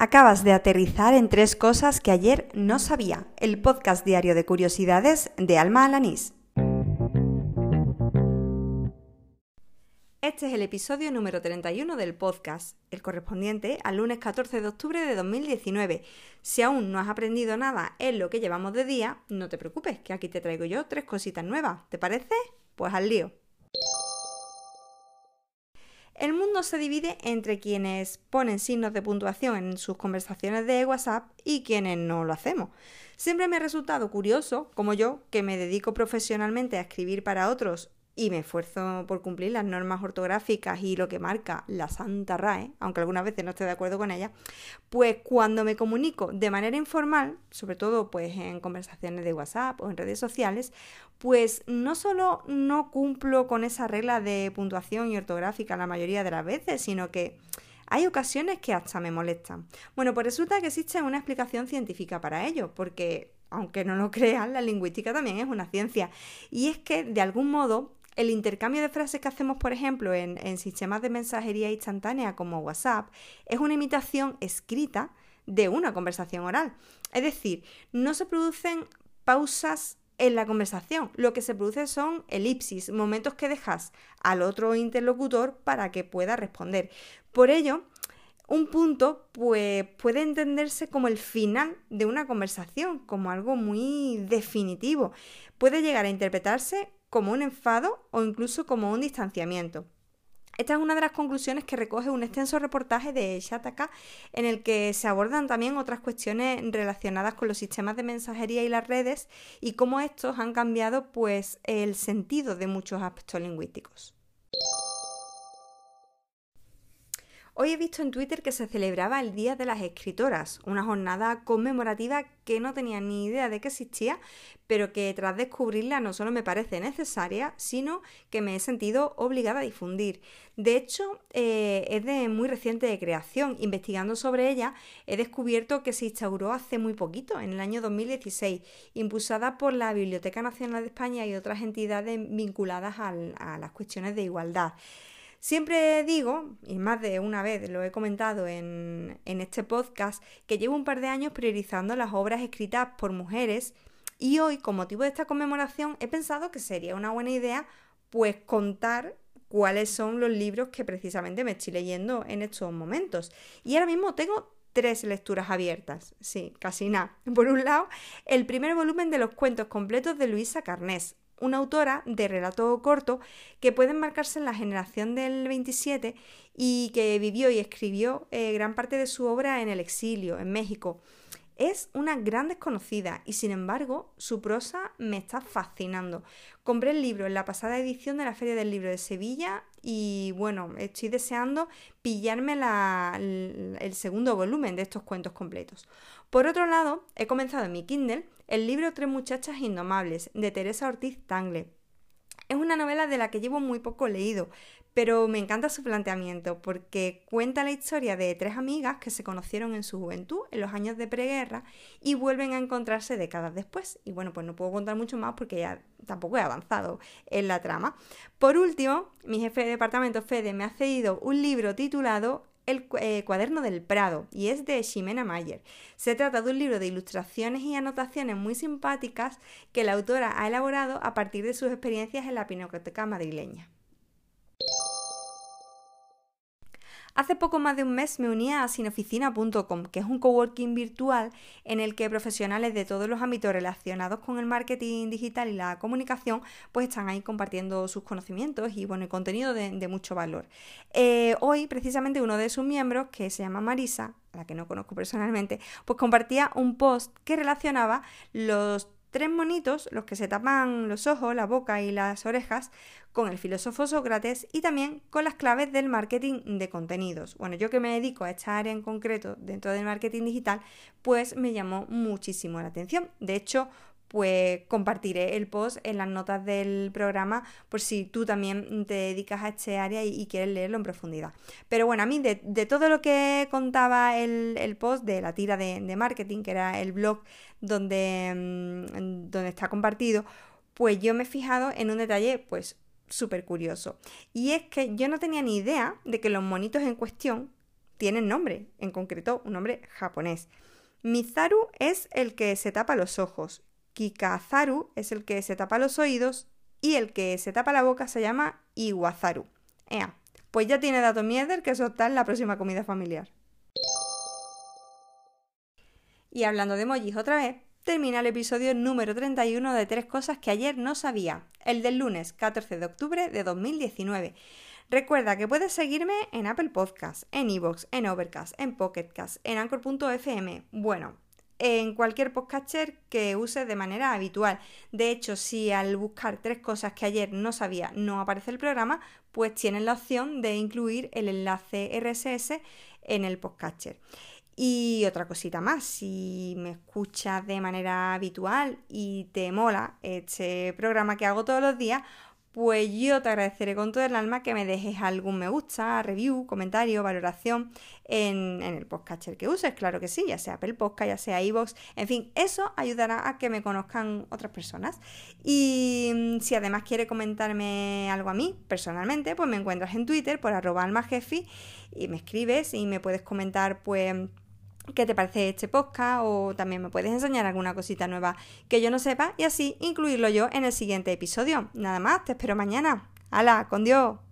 Acabas de aterrizar en tres cosas que ayer no sabía. El podcast diario de curiosidades de Alma Alanís. Este es el episodio número 31 del podcast, el correspondiente al lunes 14 de octubre de 2019. Si aún no has aprendido nada en lo que llevamos de día, no te preocupes, que aquí te traigo yo tres cositas nuevas. ¿Te parece? Pues al lío. El mundo se divide entre quienes ponen signos de puntuación en sus conversaciones de WhatsApp y quienes no lo hacemos. Siempre me ha resultado curioso, como yo, que me dedico profesionalmente a escribir para otros y me esfuerzo por cumplir las normas ortográficas y lo que marca la Santa RAE, aunque algunas veces no esté de acuerdo con ella, pues cuando me comunico de manera informal, sobre todo pues en conversaciones de WhatsApp o en redes sociales, pues no solo no cumplo con esa regla de puntuación y ortográfica la mayoría de las veces, sino que hay ocasiones que hasta me molestan. Bueno, pues resulta que existe una explicación científica para ello, porque aunque no lo crean, la lingüística también es una ciencia. Y es que, de algún modo, el intercambio de frases que hacemos, por ejemplo, en, sistemas de mensajería instantánea como WhatsApp, es una imitación escrita de una conversación oral. Es decir, no se producen pausas en la conversación. Lo que se produce son elipsis, momentos que dejas al otro interlocutor para que pueda responder. Por ello, un punto pues, puede entenderse como el final de una conversación, como algo muy definitivo. Puede llegar a interpretarse como un enfado o incluso como un distanciamiento. Esta es una de las conclusiones que recoge un extenso reportaje de Shataka en el que se abordan también otras cuestiones relacionadas con los sistemas de mensajería y las redes y cómo estos han cambiado pues el sentido de muchos aspectos lingüísticos. Hoy he visto en Twitter que se celebraba el Día de las Escritoras, una jornada conmemorativa que no tenía ni idea de que existía, pero que tras descubrirla no solo me parece necesaria, sino que me he sentido obligada a difundir. De hecho, eh, es de muy reciente creación. Investigando sobre ella, he descubierto que se instauró hace muy poquito, en el año 2016, impulsada por la Biblioteca Nacional de España y otras entidades vinculadas a las cuestiones de igualdad. Siempre digo, y más de una vez lo he comentado en, este podcast, que llevo un par de años priorizando las obras escritas por mujeres y hoy, con motivo de esta conmemoración, he pensado que sería una buena idea pues contar cuáles son los libros que precisamente me estoy leyendo en estos momentos. Y ahora mismo tengo tres lecturas abiertas, sí, casi nada. Por un lado, el primer volumen de los cuentos completos de Luisa Carnés, una autora de relato corto que puede enmarcarse en la generación del 27 y que vivió y escribió eh, gran parte de su obra en el exilio, en México. Es una gran desconocida y sin embargo su prosa me está fascinando. Compré el libro en la pasada edición de la Feria del Libro de Sevilla y bueno, estoy deseando pillarme el segundo volumen de estos cuentos completos. Por otro lado, he comenzado en mi Kindle el libro Tres muchachas indomables de Teresa Ortiz Tangle. Es una novela de la que llevo muy poco leído, pero me encanta su planteamiento porque cuenta la historia de tres amigas que se conocieron en su juventud, en los años de preguerra, y vuelven a encontrarse décadas después. Y bueno, pues no puedo contar mucho más porque ya tampoco he avanzado en la trama. Por último, mi jefe de departamento Fede me ha cedido un libro titulado el eh, cuaderno del Prado y es de Ximena Mayer. Se trata de un libro de ilustraciones y anotaciones muy simpáticas que la autora ha elaborado a partir de sus experiencias en la pinacoteca madrileña. Hace poco más de un mes me unía a sinoficina.com, que es un coworking virtual en el que profesionales de todos los ámbitos relacionados con el marketing digital y la comunicación, pues están ahí compartiendo sus conocimientos y bueno, el contenido de, mucho valor. Eh, hoy, precisamente, uno de sus miembros, que se llama Marisa, a la que no conozco personalmente, pues compartía un post que relacionaba los tres monitos, los que se tapan los ojos, la boca y las orejas, con el filósofo Sócrates y también con las claves del marketing de contenidos. Bueno, yo que me dedico a esta área en concreto dentro del marketing digital, pues me llamó muchísimo la atención. De hecho, pues compartiré el post en las notas del programa por si tú también te dedicas a este área y, quieres leerlo en profundidad. Pero bueno, a mí de, todo lo que contaba el, post de la tira de, marketing, que era el blog donde, mm, donde está compartido, pues yo me he fijado en un detalle pues súper curioso. Y es que yo no tenía ni idea de que los monitos en cuestión tienen nombre, en concreto un nombre japonés. Mizaru es el que se tapa los ojos, Kikazaru es el que se tapa los oídos y el que se tapa la boca se llama Iwazaru. Ea, pues ya tiene datos mierder que está en la próxima comida familiar. Y hablando de emojis otra vez, termina el episodio número 31 de Tres Cosas que ayer no sabía, el del lunes 14 de octubre de 2019. Recuerda que puedes seguirme en Apple Podcasts, en Evox, en Overcast, en Pocketcast, en Anchor.fm, bueno, en cualquier podcaster que uses de manera habitual. De hecho, si al buscar tres cosas que ayer no sabía no aparece el programa, pues tienes la opción de incluir el enlace RSS en el podcaster. Y otra cosita más, si me escuchas de manera habitual y te mola este programa que hago todos los días, pues yo te agradeceré con todo el alma que me dejes algún me gusta, review, comentario, valoración en, el podcatcher que uses, claro que sí, ya sea Apple Podcast, ya sea iVoox, en fin, eso ayudará a que me conozcan otras personas. Y mm, si además quiere comentarme algo a mí personalmente, pues me encuentras en Twitter por arroba almajefi y me escribes y me puedes comentar pues qué te parece este podcast o también me puedes enseñar alguna cosita nueva que yo no sepa y así incluirlo yo en el siguiente episodio. Nada más, te espero mañana. ¡Hala! ¡Con Dios!